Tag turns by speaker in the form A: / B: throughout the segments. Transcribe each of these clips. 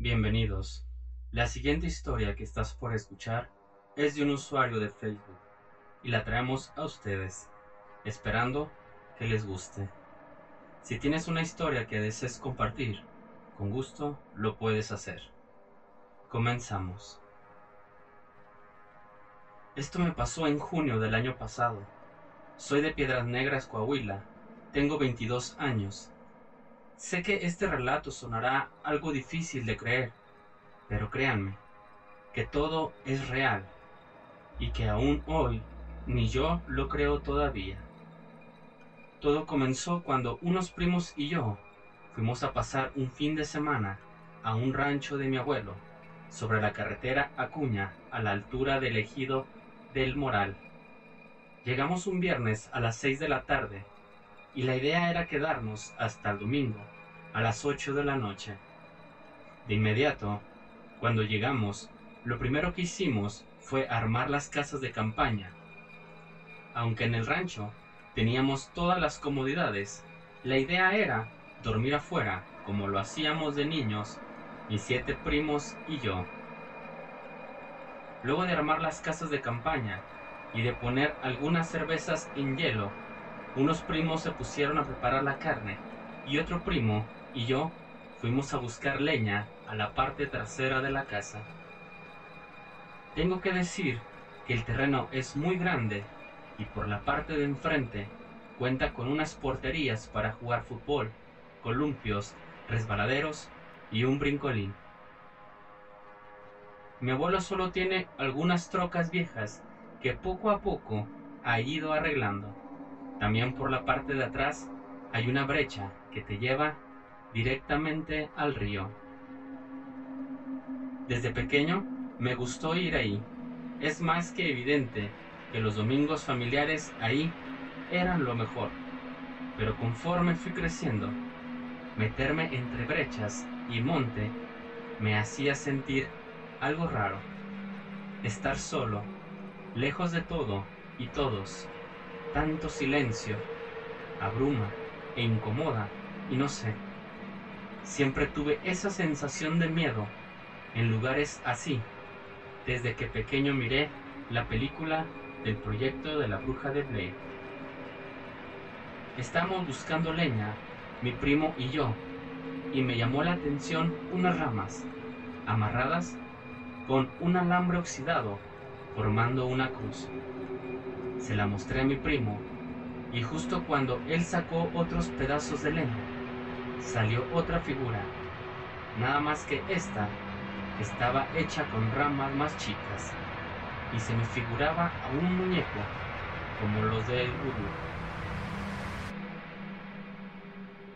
A: Bienvenidos. La siguiente historia que estás por escuchar es de un usuario de Facebook y la traemos a ustedes, esperando que les guste. Si tienes una historia que desees compartir, con gusto lo puedes hacer. Comenzamos. Esto me pasó en junio del año pasado. Soy de Piedras Negras, Coahuila. Tengo 22 años. Sé que este relato sonará algo difícil de creer, pero créanme, que todo es real y que aún hoy ni yo lo creo todavía. Todo comenzó cuando unos primos y yo fuimos a pasar un fin de semana a un rancho de mi abuelo, sobre la carretera Acuña, a la altura del ejido del Moral. Llegamos un viernes a las seis de la tarde y la idea era quedarnos hasta el domingo, a las ocho de la noche. De inmediato, cuando llegamos, lo primero que hicimos fue armar las casas de campaña. Aunque en el rancho teníamos todas las comodidades, la idea era dormir afuera, como lo hacíamos de niños, mis siete primos y yo. Luego de armar las casas de campaña y de poner algunas cervezas en hielo, unos primos se pusieron a preparar la carne y otro primo y yo fuimos a buscar leña a la parte trasera de la casa. Tengo que decir que el terreno es muy grande y por la parte de enfrente cuenta con unas porterías para jugar fútbol, columpios, resbaladeros y un brincolín. Mi abuelo solo tiene algunas trocas viejas que poco a poco ha ido arreglando. También por la parte de atrás hay una brecha que te lleva directamente al río. Desde pequeño me gustó ir ahí. Es más que evidente que los domingos familiares ahí eran lo mejor. Pero conforme fui creciendo, meterme entre brechas y monte me hacía sentir algo raro. Estar solo, lejos de todo y todos. Tanto silencio, abruma e incomoda y no sé. Siempre tuve esa sensación de miedo en lugares así, desde que pequeño miré la película del proyecto de la bruja de Blair. Estábamos buscando leña, mi primo y yo, y me llamó la atención unas ramas, amarradas con un alambre oxidado, formando una cruz. Se la mostré a mi primo, y justo cuando él sacó otros pedazos de leña, salió otra figura, nada más que esta estaba hecha con ramas más chicas, y se me figuraba a un muñeco como los del vudú.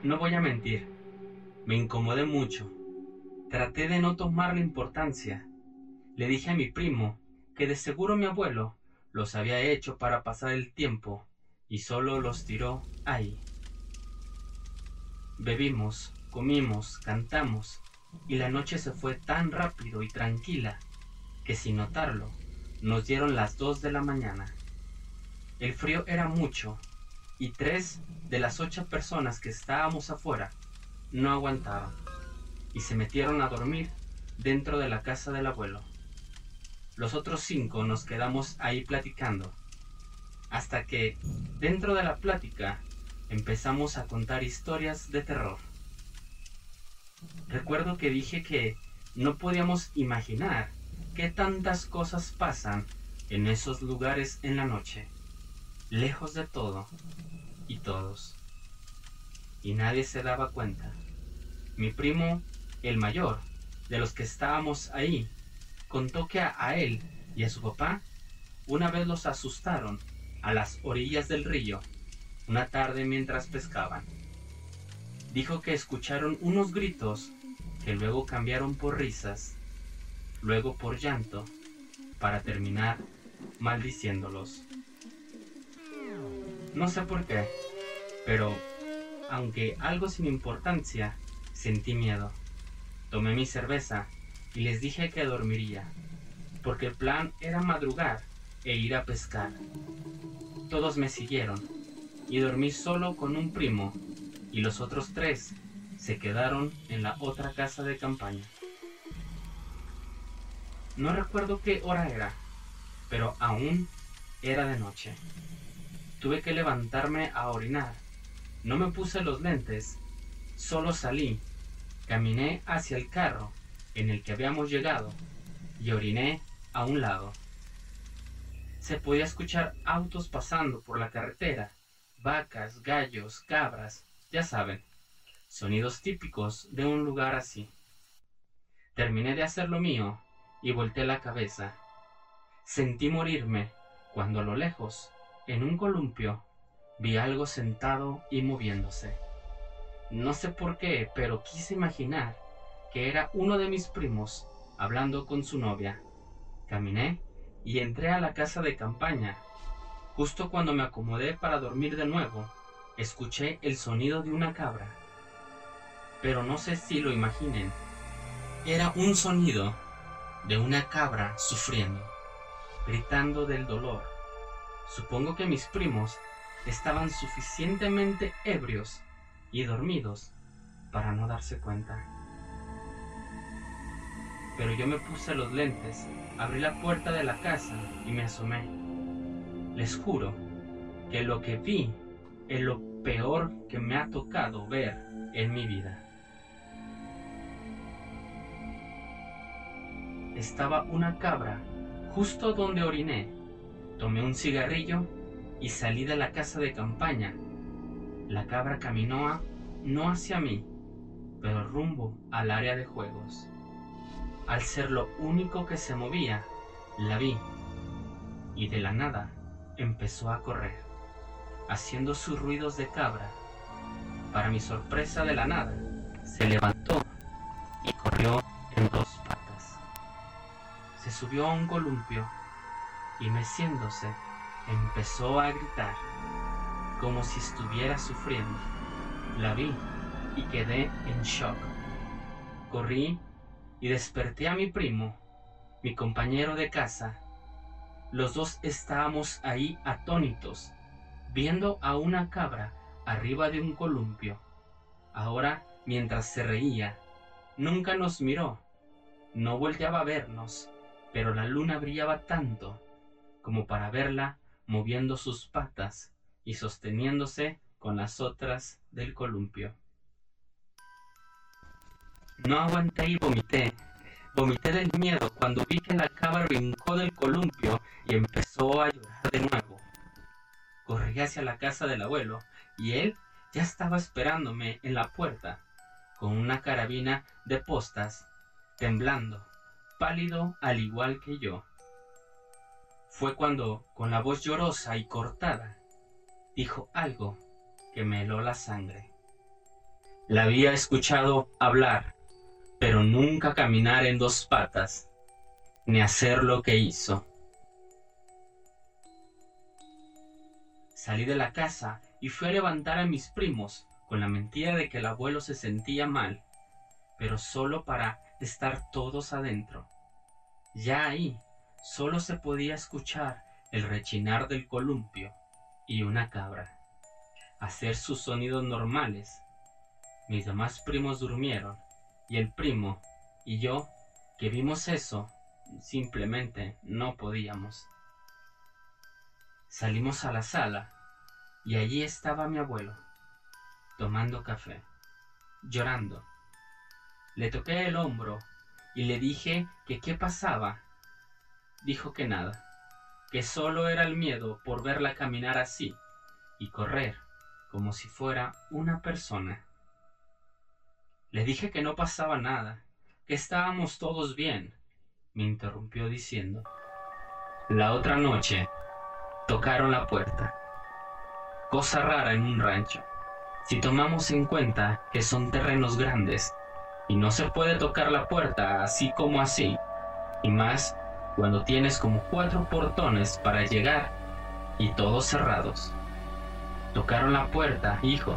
A: No voy a mentir, me incomodé mucho. Traté de no tomar la importancia. Le dije a mi primo que de seguro mi abuelo los había hecho para pasar el tiempo y solo los tiró ahí. Bebimos, comimos, cantamos y la noche se fue tan rápido y tranquila que sin notarlo nos dieron las dos de la mañana. El frío era mucho y tres de las ocho personas que estábamos afuera no aguantaban y se metieron a dormir dentro de la casa del abuelo. Los otros cinco nos quedamos ahí platicando, hasta que, dentro de la plática, empezamos a contar historias de terror. Recuerdo que dije que no podíamos imaginar qué tantas cosas pasan en esos lugares en la noche, lejos de todo y todos. Y nadie se daba cuenta. Mi primo, el mayor, de los que estábamos ahí, contó que a, él y a su papá una vez los asustaron a las orillas del río, una tarde mientras pescaban. Dijo que escucharon unos gritos que luego cambiaron por risas, luego por llanto, para terminar maldiciéndolos. No sé por qué, pero aunque algo sin importancia, sentí miedo. Tomé mi cerveza y les dije que dormiría, porque el plan era madrugar e ir a pescar. Todos me siguieron y dormí solo con un primo y los otros tres se quedaron en la otra casa de campaña. No recuerdo qué hora era, pero aún era de noche. Tuve que levantarme a orinar. No me puse los lentes, solo salí, caminé hacia el carro en el que habíamos llegado y oriné a un lado. Se podía escuchar autos pasando por la carretera, vacas, gallos, cabras, ya saben, sonidos típicos de un lugar así. Terminé de hacer lo mío y volteé la cabeza. Sentí morirme cuando a lo lejos, en un columpio, vi algo sentado y moviéndose. No sé por qué, pero quise imaginar que era uno de mis primos hablando con su novia. Caminé y entré a la casa de campaña. Justo cuando me acomodé para dormir de nuevo, escuché el sonido de una cabra. Pero no sé si lo imaginen. Era un sonido de una cabra sufriendo, gritando del dolor. Supongo que mis primos estaban suficientemente ebrios y dormidos para no darse cuenta pero yo me puse los lentes, abrí la puerta de la casa y me asomé. Les juro que lo que vi es lo peor que me ha tocado ver en mi vida. Estaba una cabra justo donde oriné. Tomé un cigarrillo y salí de la casa de campaña. La cabra caminó no hacia mí, pero rumbo al área de juegos. Al ser lo único que se movía, la vi y de la nada empezó a correr, haciendo sus ruidos de cabra. Para mi sorpresa de la nada, se levantó y corrió en dos patas. Se subió a un columpio y meciéndose empezó a gritar como si estuviera sufriendo. La vi y quedé en shock. Corrí y desperté a mi primo, mi compañero de casa. Los dos estábamos ahí atónitos, viendo a una cabra arriba de un columpio. Ahora, mientras se reía, nunca nos miró, no volteaba a vernos, pero la luna brillaba tanto como para verla moviendo sus patas y sosteniéndose con las otras del columpio. No aguanté y vomité. Vomité del miedo cuando vi que la cabra brincó del columpio y empezó a llorar de nuevo. Corrí hacia la casa del abuelo y él ya estaba esperándome en la puerta, con una carabina de postas, temblando, pálido al igual que yo. Fue cuando, con la voz llorosa y cortada, dijo algo que me heló la sangre. La había escuchado hablar pero nunca caminar en dos patas, ni hacer lo que hizo. Salí de la casa y fui a levantar a mis primos con la mentira de que el abuelo se sentía mal, pero solo para estar todos adentro. Ya ahí solo se podía escuchar el rechinar del columpio y una cabra, hacer sus sonidos normales. Mis demás primos durmieron y el primo y yo, que vimos eso, simplemente no podíamos. Salimos a la sala y allí estaba mi abuelo, tomando café, llorando. Le toqué el hombro y le dije que qué pasaba. Dijo que nada, que solo era el miedo por verla caminar así y correr como si fuera una persona. Le dije que no pasaba nada, que estábamos todos bien, me interrumpió diciendo. La otra noche tocaron la puerta. Cosa rara en un rancho. Si tomamos en cuenta que son terrenos grandes y no se puede tocar la puerta así como así, y más cuando tienes como cuatro portones para llegar y todos cerrados. Tocaron la puerta, hijo,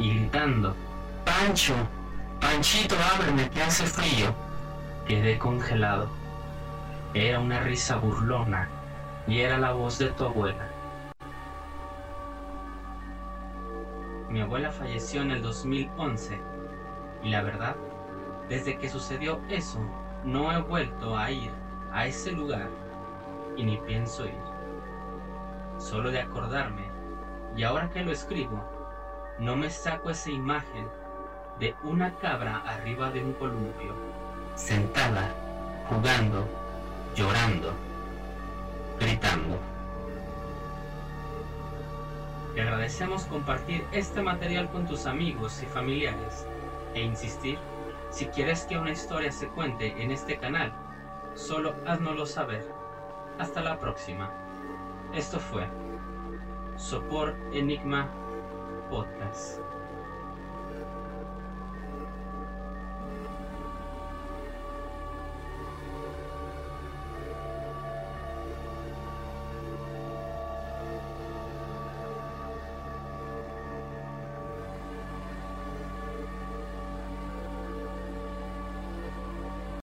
A: y gritando Pancho, Panchito, ábreme que hace frío. Quedé congelado. Era una risa burlona y era la voz de tu abuela. Mi abuela falleció en el 2011 y la verdad, desde que sucedió eso, no he vuelto a ir a ese lugar y ni pienso ir. Solo de acordarme, y ahora que lo escribo, no me saco esa imagen de una cabra arriba de un columpio, sentada, jugando, llorando, gritando. Te agradecemos compartir este material con tus amigos y familiares e insistir, si quieres que una historia se cuente en este canal, solo háznoslo saber. Hasta la próxima. Esto fue Sopor Enigma Podcast.